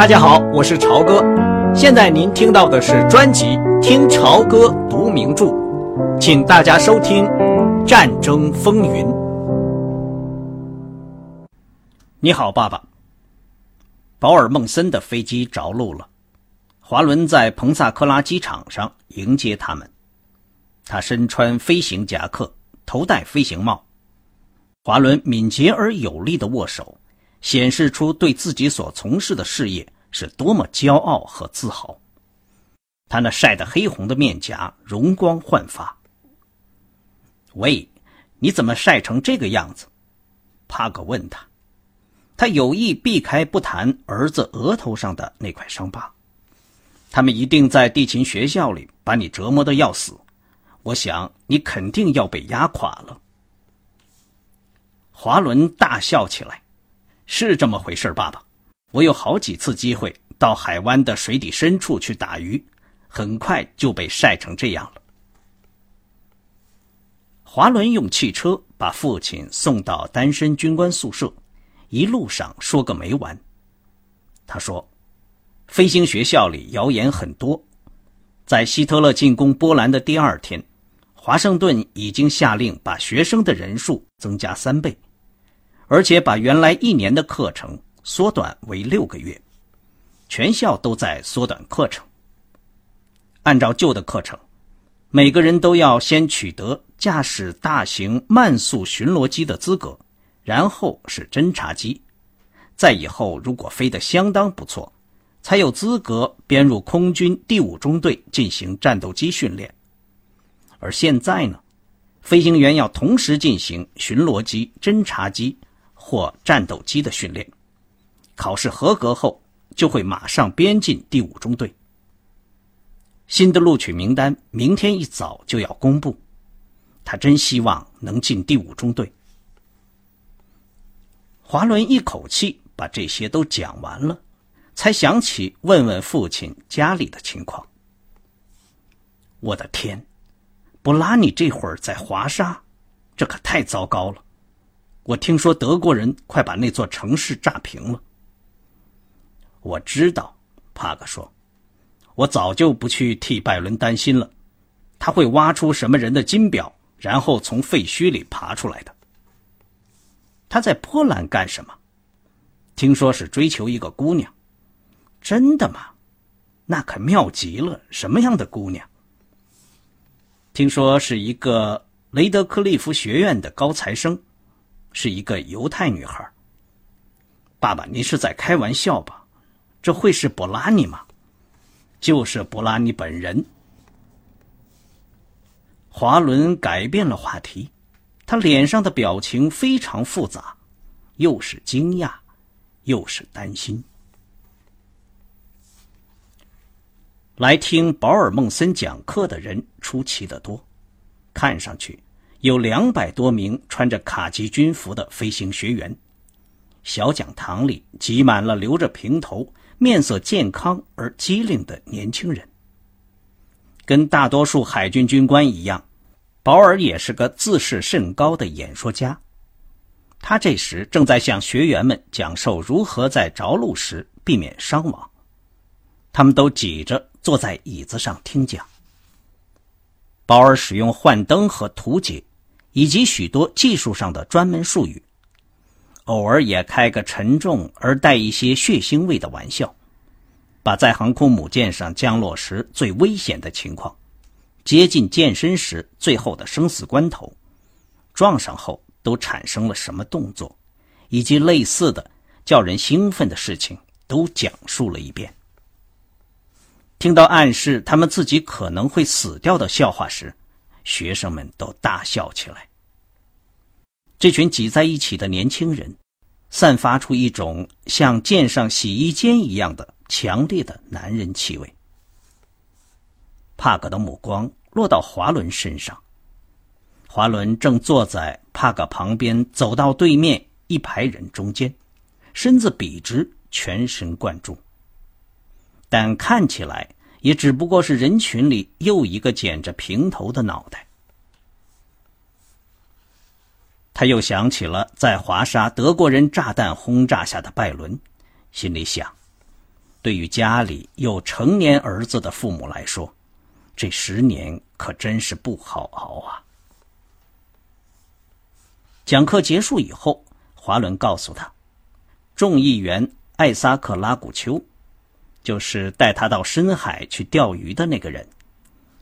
大家好，我是朝哥。现在您听到的是专辑《听朝歌读名著》，请大家收听《战争风云》。你好，爸爸。保尔孟森的飞机着陆了，华伦在彭萨克拉机场上迎接他们。他身穿飞行夹克，头戴飞行帽。华伦敏捷而有力的握手。显示出对自己所从事的事业是多么骄傲和自豪。他那晒得黑红的面颊容光焕发。喂，你怎么晒成这个样子？帕格问他。他有意避开不谈儿子额头上的那块伤疤。他们一定在地勤学校里把你折磨的要死。我想你肯定要被压垮了。华伦大笑起来。是这么回事，爸爸。我有好几次机会到海湾的水底深处去打鱼，很快就被晒成这样了。华伦用汽车把父亲送到单身军官宿舍，一路上说个没完。他说：“飞行学校里谣言很多，在希特勒进攻波兰的第二天，华盛顿已经下令把学生的人数增加三倍。”而且把原来一年的课程缩短为六个月，全校都在缩短课程。按照旧的课程，每个人都要先取得驾驶大型慢速巡逻机的资格，然后是侦察机，在以后如果飞得相当不错，才有资格编入空军第五中队进行战斗机训练。而现在呢，飞行员要同时进行巡逻机、侦察机。或战斗机的训练，考试合格后就会马上编进第五中队。新的录取名单明天一早就要公布，他真希望能进第五中队。华伦一口气把这些都讲完了，才想起问问父亲家里的情况。我的天，布拉尼这会儿在华沙，这可太糟糕了。我听说德国人快把那座城市炸平了。我知道，帕克说：“我早就不去替拜伦担心了，他会挖出什么人的金表，然后从废墟里爬出来的。他在波兰干什么？听说是追求一个姑娘，真的吗？那可妙极了！什么样的姑娘？听说是一个雷德克利夫学院的高材生。”是一个犹太女孩。爸爸，您是在开玩笑吧？这会是博拉尼吗？就是博拉尼本人。华伦改变了话题，他脸上的表情非常复杂，又是惊讶，又是担心。来听保尔孟森讲课的人出奇的多，看上去。有两百多名穿着卡其军服的飞行学员，小讲堂里挤满了留着平头、面色健康而机灵的年轻人。跟大多数海军军官一样，保尔也是个自视甚高的演说家。他这时正在向学员们讲授如何在着陆时避免伤亡。他们都挤着坐在椅子上听讲。保尔使用幻灯和图解。以及许多技术上的专门术语，偶尔也开个沉重而带一些血腥味的玩笑，把在航空母舰上降落时最危险的情况，接近健身时最后的生死关头，撞上后都产生了什么动作，以及类似的叫人兴奋的事情都讲述了一遍。听到暗示他们自己可能会死掉的笑话时。学生们都大笑起来。这群挤在一起的年轻人，散发出一种像舰上洗衣间一样的强烈的男人气味。帕格的目光落到华伦身上，华伦正坐在帕格旁边，走到对面一排人中间，身子笔直，全神贯注。但看起来。也只不过是人群里又一个剪着平头的脑袋。他又想起了在华沙德国人炸弹轰炸下的拜伦，心里想：对于家里有成年儿子的父母来说，这十年可真是不好熬啊。讲课结束以后，华伦告诉他，众议员艾萨克拉古丘，就是带他到深海去钓鱼的那个人，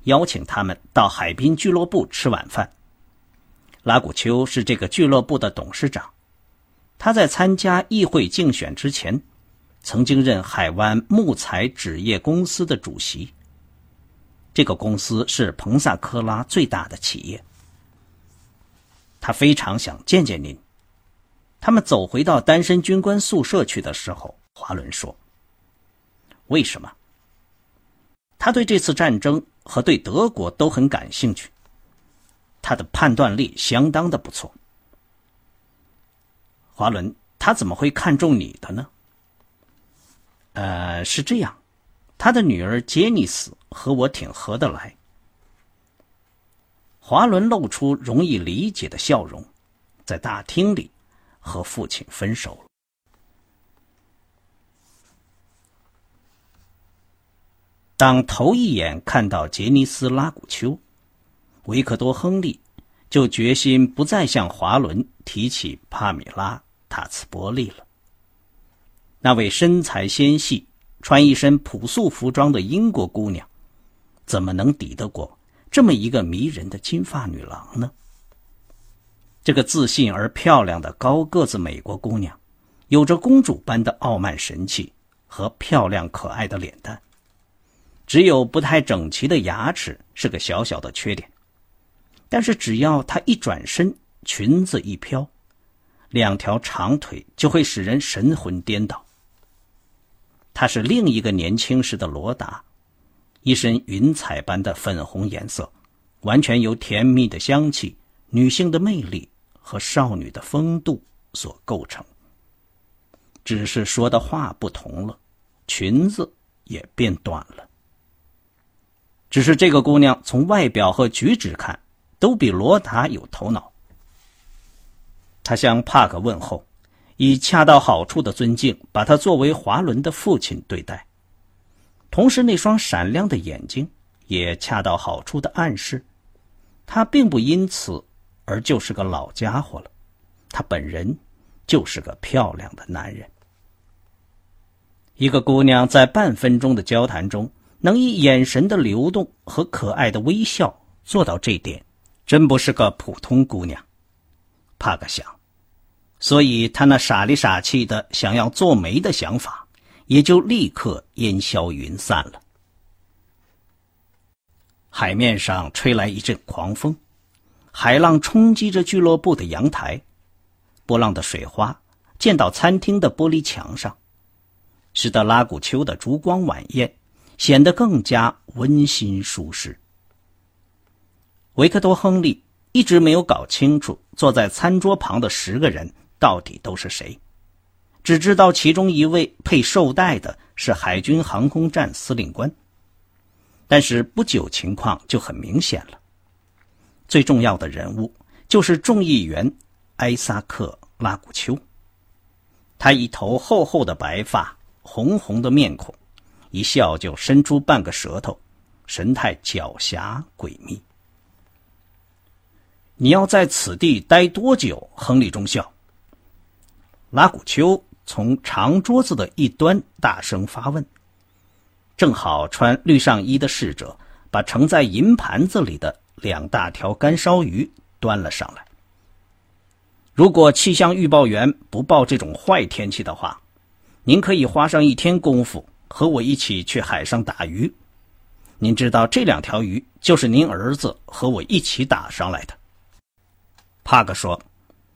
邀请他们到海滨俱乐部吃晚饭。拉古丘是这个俱乐部的董事长，他在参加议会竞选之前。曾经任海湾木材纸业公司的主席。这个公司是彭萨科拉最大的企业。他非常想见见您。他们走回到单身军官宿舍去的时候，华伦说：“为什么？”他对这次战争和对德国都很感兴趣。他的判断力相当的不错。华伦，他怎么会看中你的呢？呃，是这样，他的女儿杰尼斯和我挺合得来。华伦露出容易理解的笑容，在大厅里和父亲分手了。当头一眼看到杰尼斯拉古丘，维克多·亨利就决心不再向华伦提起帕米拉·塔茨波利了。那位身材纤细、穿一身朴素服装的英国姑娘，怎么能抵得过这么一个迷人的金发女郎呢？这个自信而漂亮的高个子美国姑娘，有着公主般的傲慢神气和漂亮可爱的脸蛋，只有不太整齐的牙齿是个小小的缺点。但是只要她一转身，裙子一飘，两条长腿就会使人神魂颠倒。她是另一个年轻时的罗达，一身云彩般的粉红颜色，完全由甜蜜的香气、女性的魅力和少女的风度所构成。只是说的话不同了，裙子也变短了。只是这个姑娘从外表和举止看，都比罗达有头脑。她向帕克问候。以恰到好处的尊敬，把他作为华伦的父亲对待，同时那双闪亮的眼睛也恰到好处的暗示，他并不因此而就是个老家伙了，他本人就是个漂亮的男人。一个姑娘在半分钟的交谈中，能以眼神的流动和可爱的微笑做到这点，真不是个普通姑娘。帕克想。所以，他那傻里傻气的想要做媒的想法，也就立刻烟消云散了。海面上吹来一阵狂风，海浪冲击着俱乐部的阳台，波浪的水花溅到餐厅的玻璃墙上，使得拉古丘的烛光晚宴显得更加温馨舒适。维克多·亨利一直没有搞清楚坐在餐桌旁的十个人。到底都是谁？只知道其中一位配绶带的是海军航空站司令官。但是不久情况就很明显了。最重要的人物就是众议员埃萨克拉古丘。他一头厚厚的白发，红红的面孔，一笑就伸出半个舌头，神态狡黠诡秘。你要在此地待多久？亨利中校。拉古丘从长桌子的一端大声发问。正好穿绿上衣的侍者把盛在银盘子里的两大条干烧鱼端了上来。如果气象预报员不报这种坏天气的话，您可以花上一天功夫和我一起去海上打鱼。您知道这两条鱼就是您儿子和我一起打上来的。帕克说。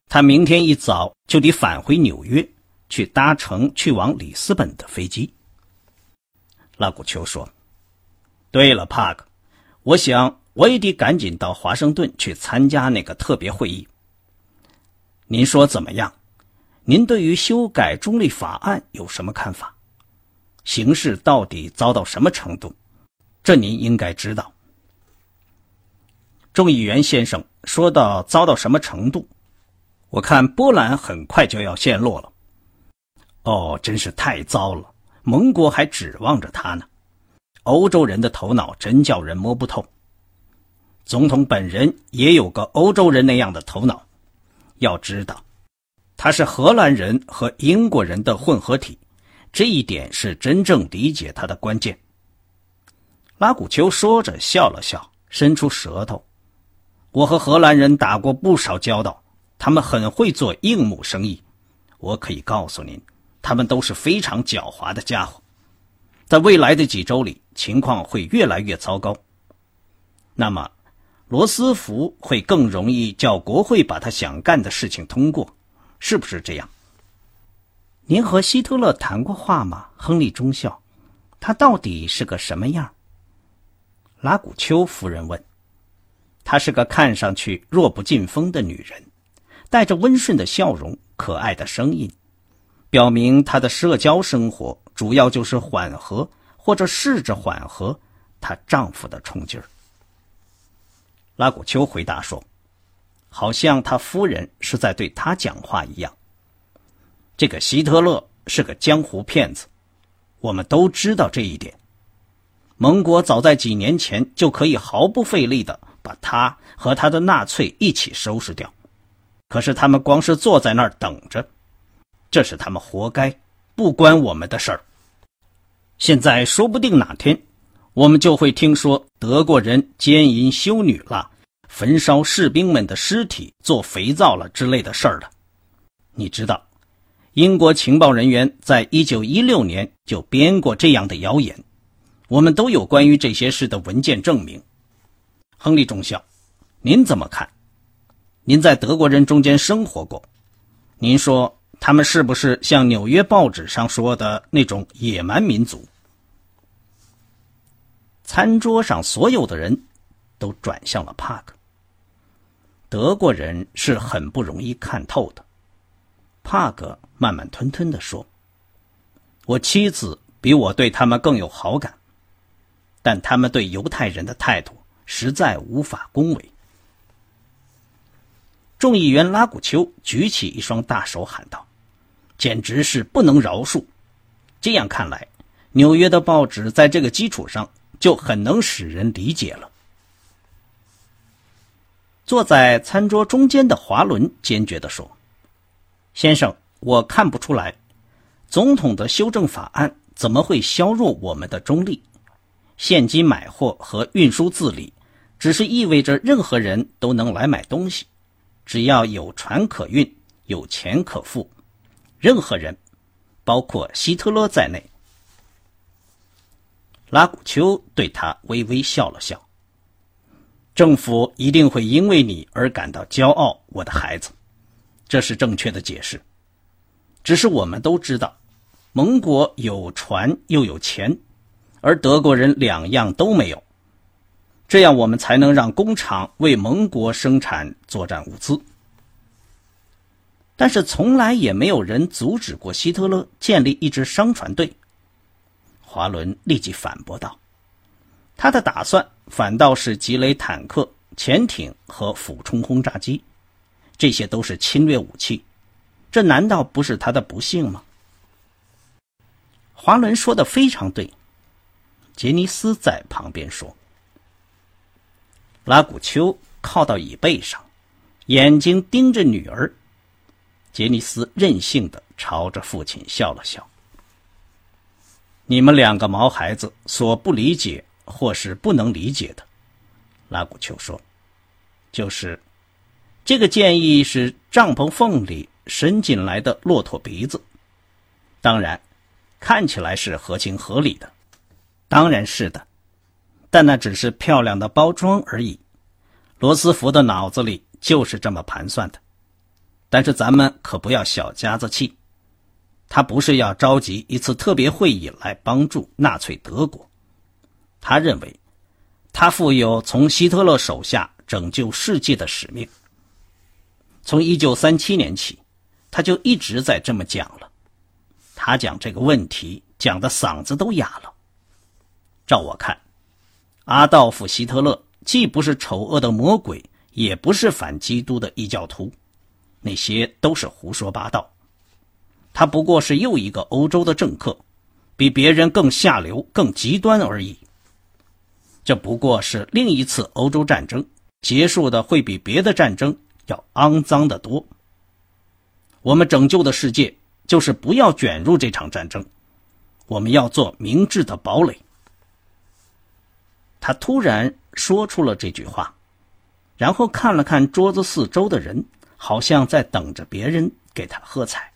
他明天一早就得返回纽约，去搭乘去往里斯本的飞机。拉古丘说：“对了，帕克，我想我也得赶紧到华盛顿去参加那个特别会议。您说怎么样？您对于修改中立法案有什么看法？形势到底糟到什么程度？这您应该知道。”众议员先生说到糟到什么程度？我看波兰很快就要陷落了。哦，真是太糟了！盟国还指望着他呢。欧洲人的头脑真叫人摸不透。总统本人也有个欧洲人那样的头脑，要知道，他是荷兰人和英国人的混合体，这一点是真正理解他的关键。拉古丘说着笑了笑，伸出舌头：“我和荷兰人打过不少交道，他们很会做硬木生意。我可以告诉您，他们都是非常狡猾的家伙。在未来的几周里，情况会越来越糟糕。那么。”罗斯福会更容易叫国会把他想干的事情通过，是不是这样？您和希特勒谈过话吗？亨利中校，他到底是个什么样？拉古丘夫人问。她是个看上去弱不禁风的女人，带着温顺的笑容，可爱的声音，表明她的社交生活主要就是缓和或者试着缓和她丈夫的冲劲儿。拉古丘回答说：“好像他夫人是在对他讲话一样。这个希特勒是个江湖骗子，我们都知道这一点。盟国早在几年前就可以毫不费力的把他和他的纳粹一起收拾掉，可是他们光是坐在那儿等着，这是他们活该，不关我们的事儿。现在说不定哪天……”我们就会听说德国人奸淫修女了，焚烧士兵们的尸体做肥皂了之类的事儿了。你知道，英国情报人员在一九一六年就编过这样的谣言，我们都有关于这些事的文件证明。亨利中校，您怎么看？您在德国人中间生活过，您说他们是不是像纽约报纸上说的那种野蛮民族？餐桌上所有的人都转向了帕克。德国人是很不容易看透的，帕格慢慢吞吞的说：“我妻子比我对他们更有好感，但他们对犹太人的态度实在无法恭维。”众议员拉古丘举起一双大手喊道：“简直是不能饶恕！这样看来，纽约的报纸在这个基础上。”就很能使人理解了。坐在餐桌中间的华伦坚决地说：“先生，我看不出来，总统的修正法案怎么会削弱我们的中立？现金买货和运输自理，只是意味着任何人都能来买东西，只要有船可运，有钱可付，任何人，包括希特勒在内。”拉古丘对他微微笑了笑。政府一定会因为你而感到骄傲，我的孩子，这是正确的解释。只是我们都知道，盟国有船又有钱，而德国人两样都没有，这样我们才能让工厂为盟国生产作战物资。但是从来也没有人阻止过希特勒建立一支商船队。华伦立即反驳道：“他的打算反倒是积累坦克、潜艇和俯冲轰炸机，这些都是侵略武器，这难道不是他的不幸吗？”华伦说的非常对，杰尼斯在旁边说。拉古丘靠到椅背上，眼睛盯着女儿。杰尼斯任性的朝着父亲笑了笑。你们两个毛孩子所不理解或是不能理解的，拉古丘说：“就是这个建议是帐篷缝里伸进来的骆驼鼻子。当然，看起来是合情合理的，当然是的，但那只是漂亮的包装而已。罗斯福的脑子里就是这么盘算的。但是咱们可不要小家子气。”他不是要召集一次特别会议来帮助纳粹德国，他认为，他负有从希特勒手下拯救世界的使命。从一九三七年起，他就一直在这么讲了。他讲这个问题讲的嗓子都哑了。照我看，阿道夫·希特勒既不是丑恶的魔鬼，也不是反基督的异教徒，那些都是胡说八道。他不过是又一个欧洲的政客，比别人更下流、更极端而已。这不过是另一次欧洲战争，结束的会比别的战争要肮脏的多。我们拯救的世界，就是不要卷入这场战争。我们要做明智的堡垒。他突然说出了这句话，然后看了看桌子四周的人，好像在等着别人给他喝彩。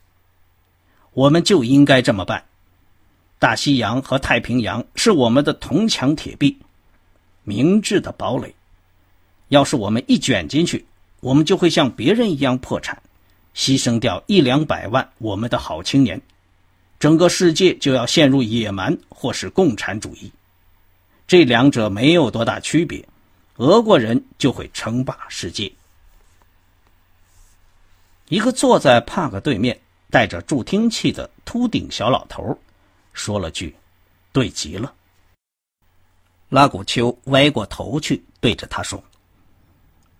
我们就应该这么办。大西洋和太平洋是我们的铜墙铁壁，明智的堡垒。要是我们一卷进去，我们就会像别人一样破产，牺牲掉一两百万我们的好青年。整个世界就要陷入野蛮或是共产主义，这两者没有多大区别，俄国人就会称霸世界。一个坐在帕克对面、带着助听器的秃顶小老头说了句：“对极了。”拉古丘歪过头去对着他说：“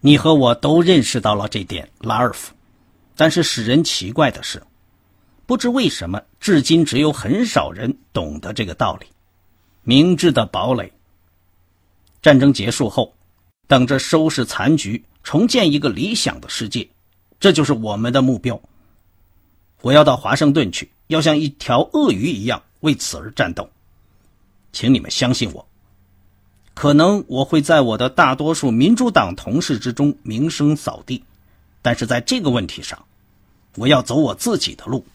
你和我都认识到了这点，拉尔夫。但是使人奇怪的是。”不知为什么，至今只有很少人懂得这个道理。明智的堡垒。战争结束后，等着收拾残局，重建一个理想的世界，这就是我们的目标。我要到华盛顿去，要像一条鳄鱼一样为此而战斗。请你们相信我。可能我会在我的大多数民主党同事之中名声扫地，但是在这个问题上，我要走我自己的路。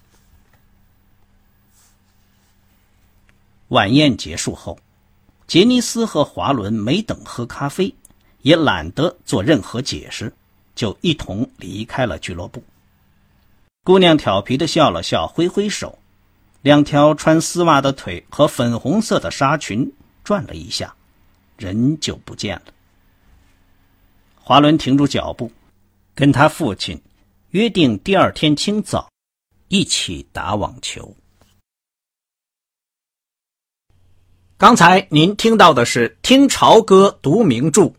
晚宴结束后，杰尼斯和华伦没等喝咖啡，也懒得做任何解释，就一同离开了俱乐部。姑娘调皮的笑了笑，挥挥手，两条穿丝袜的腿和粉红色的纱裙转了一下，人就不见了。华伦停住脚步，跟他父亲约定第二天清早一起打网球。刚才您听到的是《听潮歌读名著：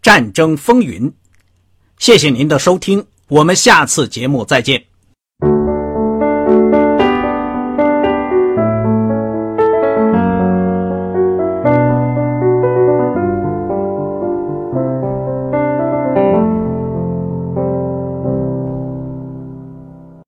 战争风云》，谢谢您的收听，我们下次节目再见。